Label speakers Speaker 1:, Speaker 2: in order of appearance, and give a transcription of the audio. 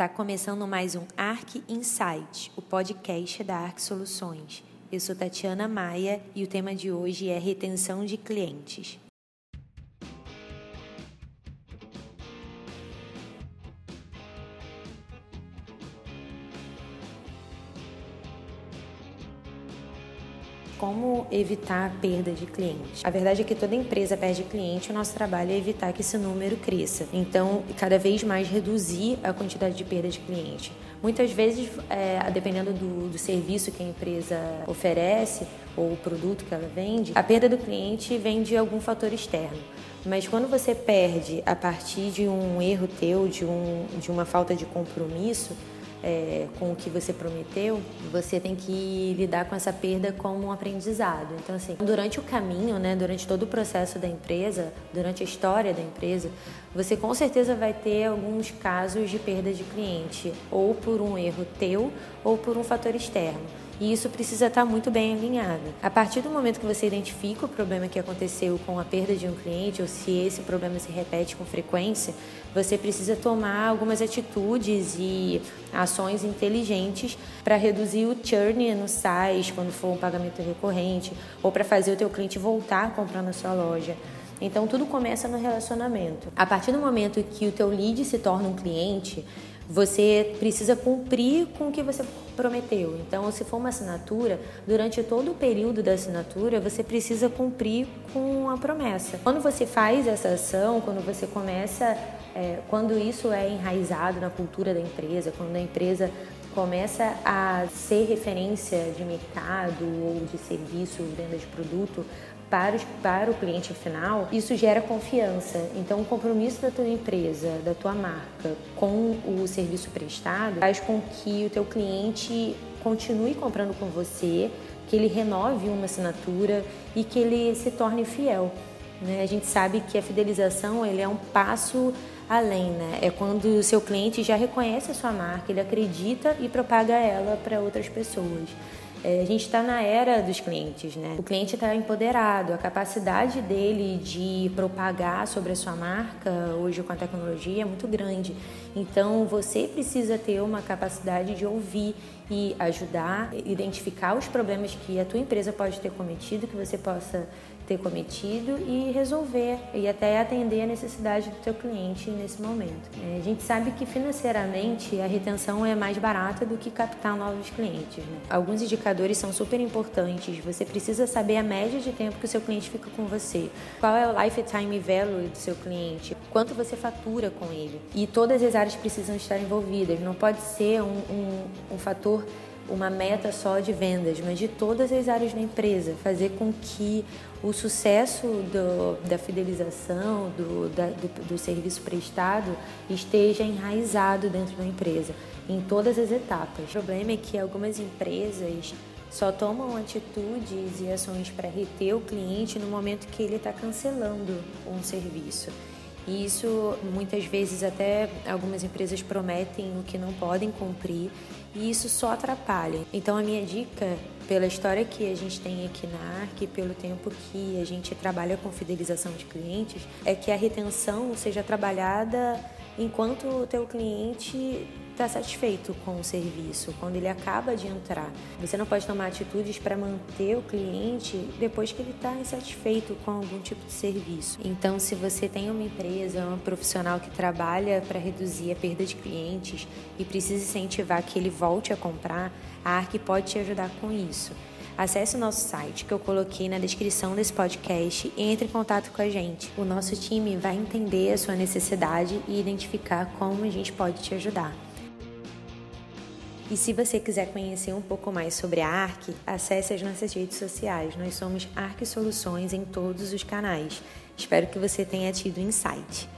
Speaker 1: Tá começando mais um Arc Insight, o podcast da Arc Soluções. Eu sou Tatiana Maia e o tema de hoje é retenção de clientes. Como evitar perda de clientes. A verdade é que toda empresa perde cliente, o nosso trabalho é evitar que esse número cresça. Então, cada vez mais reduzir a quantidade de perda de cliente. Muitas vezes, é, dependendo do, do serviço que a empresa oferece ou o produto que ela vende, a perda do cliente vem de algum fator externo. Mas quando você perde a partir de um erro teu, de, um, de uma falta de compromisso, é, com o que você prometeu, você tem que lidar com essa perda como um aprendizado. Então, assim, durante o caminho, né, durante todo o processo da empresa, durante a história da empresa, você com certeza vai ter alguns casos de perda de cliente, ou por um erro teu, ou por um fator externo. E isso precisa estar muito bem alinhado. A partir do momento que você identifica o problema que aconteceu com a perda de um cliente, ou se esse problema se repete com frequência, você precisa tomar algumas atitudes e ações inteligentes para reduzir o churn no SaaS quando for um pagamento recorrente, ou para fazer o teu cliente voltar a comprar na sua loja. Então tudo começa no relacionamento. A partir do momento que o teu lead se torna um cliente, você precisa cumprir com o que você prometeu. Então, se for uma assinatura, durante todo o período da assinatura, você precisa cumprir com a promessa. Quando você faz essa ação, quando você começa, é, quando isso é enraizado na cultura da empresa, quando a empresa começa a ser referência de mercado ou de serviço, venda de produto, para, para o cliente final, isso gera confiança. Então, o compromisso da tua empresa, da tua marca com o serviço prestado faz com que o teu cliente continue comprando com você, que ele renove uma assinatura e que ele se torne fiel. Né? A gente sabe que a fidelização ele é um passo além, né? É quando o seu cliente já reconhece a sua marca, ele acredita e propaga ela para outras pessoas. É, a gente está na era dos clientes, né? O cliente está empoderado, a capacidade dele de propagar sobre a sua marca hoje com a tecnologia é muito grande. Então você precisa ter uma capacidade de ouvir e ajudar, identificar os problemas que a tua empresa pode ter cometido, que você possa ter cometido e resolver e até atender a necessidade do teu cliente nesse momento. É, a gente sabe que financeiramente a retenção é mais barata do que captar novos clientes. Né? Alguns indicadores são super importantes. Você precisa saber a média de tempo que o seu cliente fica com você, qual é o lifetime value do seu cliente, quanto você fatura com ele. E todas as áreas precisam estar envolvidas. Não pode ser um, um, um fator uma meta só de vendas, mas de todas as áreas da empresa, fazer com que o sucesso do, da fidelização, do, da, do, do serviço prestado esteja enraizado dentro da empresa, em todas as etapas. O problema é que algumas empresas só tomam atitudes e ações para reter o cliente no momento que ele está cancelando um serviço. E isso muitas vezes até algumas empresas prometem o que não podem cumprir e isso só atrapalha. Então a minha dica, pela história que a gente tem aqui na ARC, pelo tempo que a gente trabalha com fidelização de clientes, é que a retenção seja trabalhada enquanto o teu cliente está satisfeito com o serviço, quando ele acaba de entrar. Você não pode tomar atitudes para manter o cliente depois que ele está insatisfeito com algum tipo de serviço. Então, se você tem uma empresa, um profissional que trabalha para reduzir a perda de clientes e precisa incentivar que ele volte a comprar, a ARC pode te ajudar com isso. Acesse o nosso site que eu coloquei na descrição desse podcast e entre em contato com a gente. O nosso time vai entender a sua necessidade e identificar como a gente pode te ajudar. E se você quiser conhecer um pouco mais sobre a ARC, acesse as nossas redes sociais. Nós somos ARC Soluções em todos os canais. Espero que você tenha tido insight.